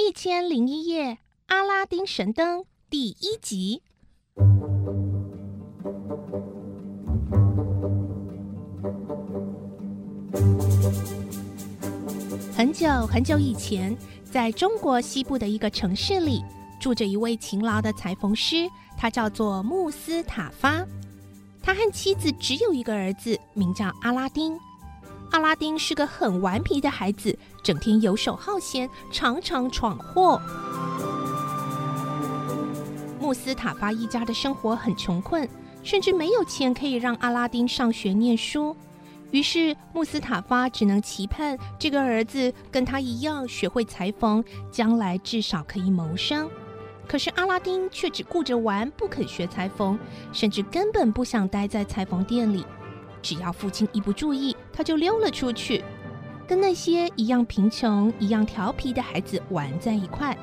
一千零一夜，《阿拉丁神灯》第一集。很久很久以前，在中国西部的一个城市里，住着一位勤劳的裁缝师，他叫做穆斯塔法。他和妻子只有一个儿子，名叫阿拉丁。阿拉丁是个很顽皮的孩子，整天游手好闲，常常闯祸。穆斯塔法一家的生活很穷困，甚至没有钱可以让阿拉丁上学念书。于是穆斯塔法只能期盼这个儿子跟他一样学会裁缝，将来至少可以谋生。可是阿拉丁却只顾着玩，不肯学裁缝，甚至根本不想待在裁缝店里。只要父亲一不注意，他就溜了出去，跟那些一样贫穷、一样调皮的孩子玩在一块。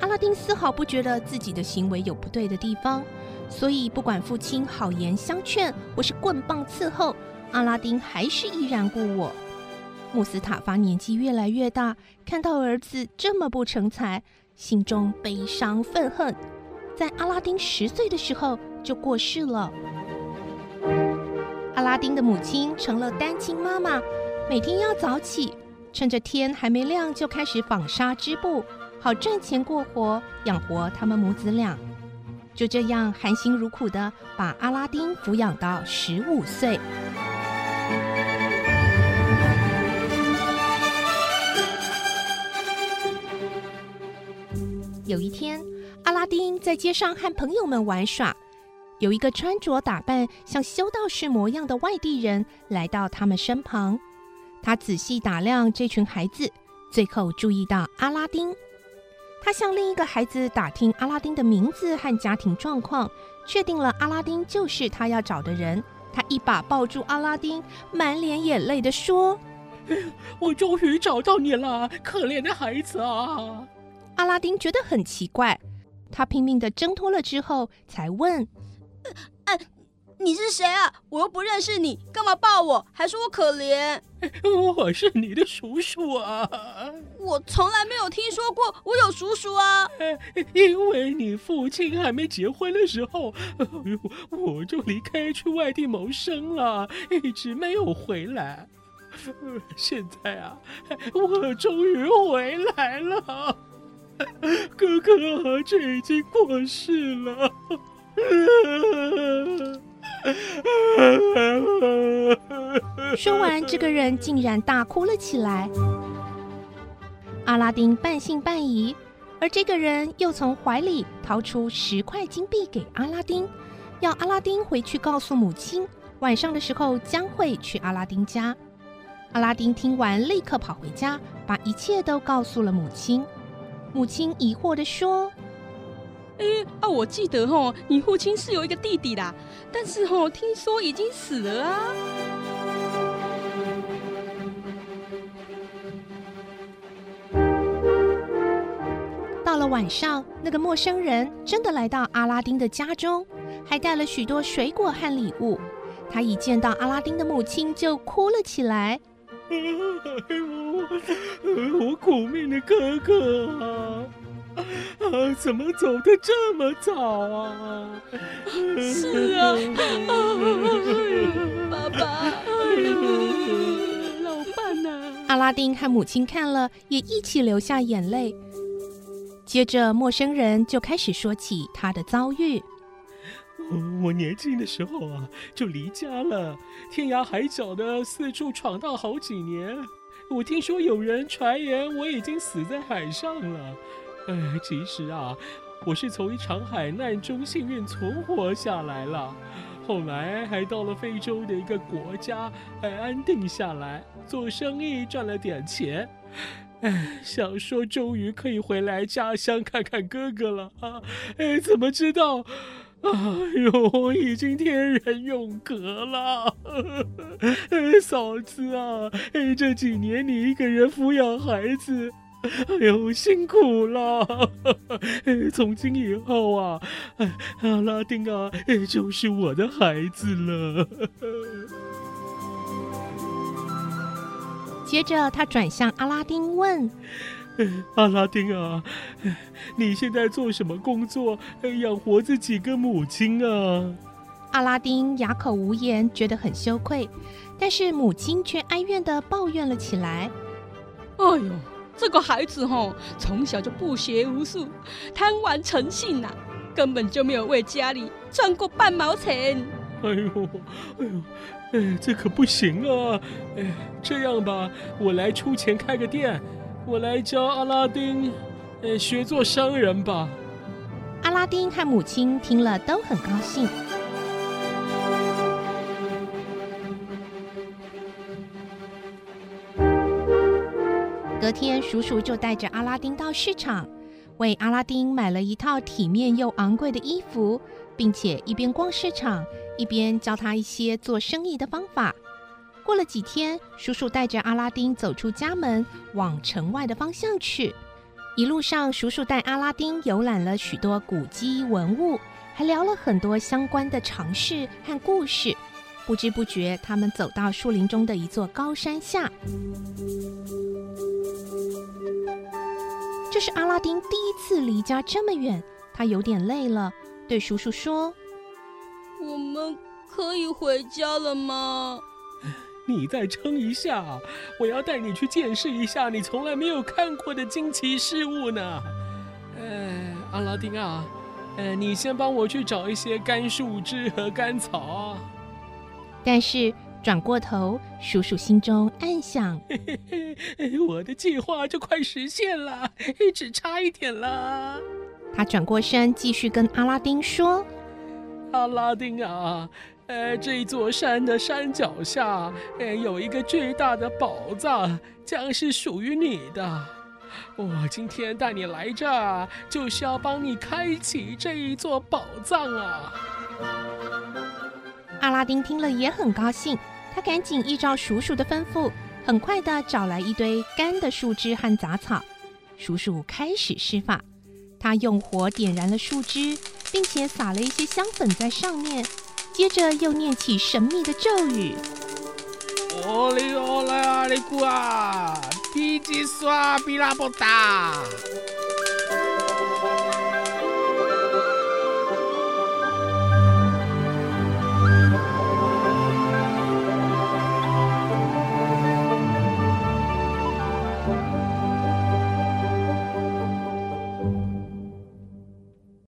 阿拉丁丝毫不觉得自己的行为有不对的地方，所以不管父亲好言相劝或是棍棒伺候，阿拉丁还是依然故我。穆斯塔法年纪越来越大，看到儿子这么不成才，心中悲伤愤恨，在阿拉丁十岁的时候就过世了。阿拉丁的母亲成了单亲妈妈，每天要早起，趁着天还没亮就开始纺纱织布，好赚钱过活，养活他们母子俩。就这样含辛茹苦的把阿拉丁抚养到十五岁。有一天，阿拉丁在街上和朋友们玩耍。有一个穿着打扮像修道士模样的外地人来到他们身旁，他仔细打量这群孩子，最后注意到阿拉丁。他向另一个孩子打听阿拉丁的名字和家庭状况，确定了阿拉丁就是他要找的人。他一把抱住阿拉丁，满脸眼泪地说：“ 我终于找到你了，可怜的孩子啊！”阿拉丁觉得很奇怪，他拼命地挣脱了之后，才问。哎，你是谁啊？我又不认识你，干嘛抱我？还说我可怜？我是你的叔叔啊！我从来没有听说过我有叔叔啊！因为你父亲还没结婚的时候，我就离开去外地谋生了，一直没有回来。现在啊，我终于回来了，哥哥这已经过世了。说完，这个人竟然大哭了起来。阿拉丁半信半疑，而这个人又从怀里掏出十块金币给阿拉丁，要阿拉丁回去告诉母亲，晚上的时候将会去阿拉丁家。阿拉丁听完，立刻跑回家，把一切都告诉了母亲。母亲疑惑的说。哎啊！我记得吼，你父亲是有一个弟弟的，但是吼，听说已经死了啊。到了晚上，那个陌生人真的来到阿拉丁的家中，还带了许多水果和礼物。他一见到阿拉丁的母亲，就哭了起来。我苦命的哥哥啊！啊！怎么走的这么早啊？是啊，爸爸，老伴呐！阿拉丁和母亲看了，也一起流下眼泪。接着，陌生人就开始说起他的遭遇。我年轻的时候啊，就离家了，天涯海角的四处闯荡好几年。我听说有人传言我已经死在海上了。哎，其实啊，我是从一场海难中幸运存活下来了，后来还到了非洲的一个国家，还，安定下来，做生意赚了点钱，哎，想说终于可以回来家乡看看哥哥了啊，哎，怎么知道，哎呦，已经天人永隔了，哎，嫂子啊，哎，这几年你一个人抚养孩子。哎呦，辛苦了！从今以后啊，阿拉丁啊，就是我的孩子了。接着，他转向阿拉丁问：“阿拉丁啊，你现在做什么工作养活自己跟母亲啊？阿拉丁哑口无言，觉得很羞愧，但是母亲却哀怨的抱怨了起来：“哎呦，这个孩子吼，从小就不学无术，贪玩成性呐，根本就没有为家里赚过半毛钱。”哎呦，哎呦，哎，这可不行啊！哎，这样吧，我来出钱开个店，我来教阿拉丁，呃，学做商人吧。阿拉丁和母亲听了都很高兴。隔天，叔叔就带着阿拉丁到市场，为阿拉丁买了一套体面又昂贵的衣服，并且一边逛市场，一边教他一些做生意的方法。过了几天，叔叔带着阿拉丁走出家门，往城外的方向去。一路上，叔叔带阿拉丁游览了许多古迹文物，还聊了很多相关的常识和故事。不知不觉，他们走到树林中的一座高山下。这是阿拉丁第一次离家这么远，他有点累了，对叔叔说：“我们可以回家了吗？”“ 你再撑一下，我要带你去见识一下你从来没有看过的惊奇事物呢。”“呃，阿拉丁啊，呃，你先帮我去找一些干树枝和干草啊。”但是。转过头，叔叔心中暗想：“嘿嘿嘿我的计划就快实现了，只差一点了。”他转过身，继续跟阿拉丁说：“阿拉丁啊，呃，这座山的山脚下，呃，有一个巨大的宝藏，将是属于你的。我今天带你来这儿，就是要帮你开启这一座宝藏啊！”阿拉丁听了也很高兴。他赶紧依照叔叔的吩咐，很快的找来一堆干的树枝和杂草。叔叔开始施法，他用火点燃了树枝，并且撒了一些香粉在上面，接着又念起神秘的咒语：“奥利奥莱阿里古啊，比吉刷比拉波达。”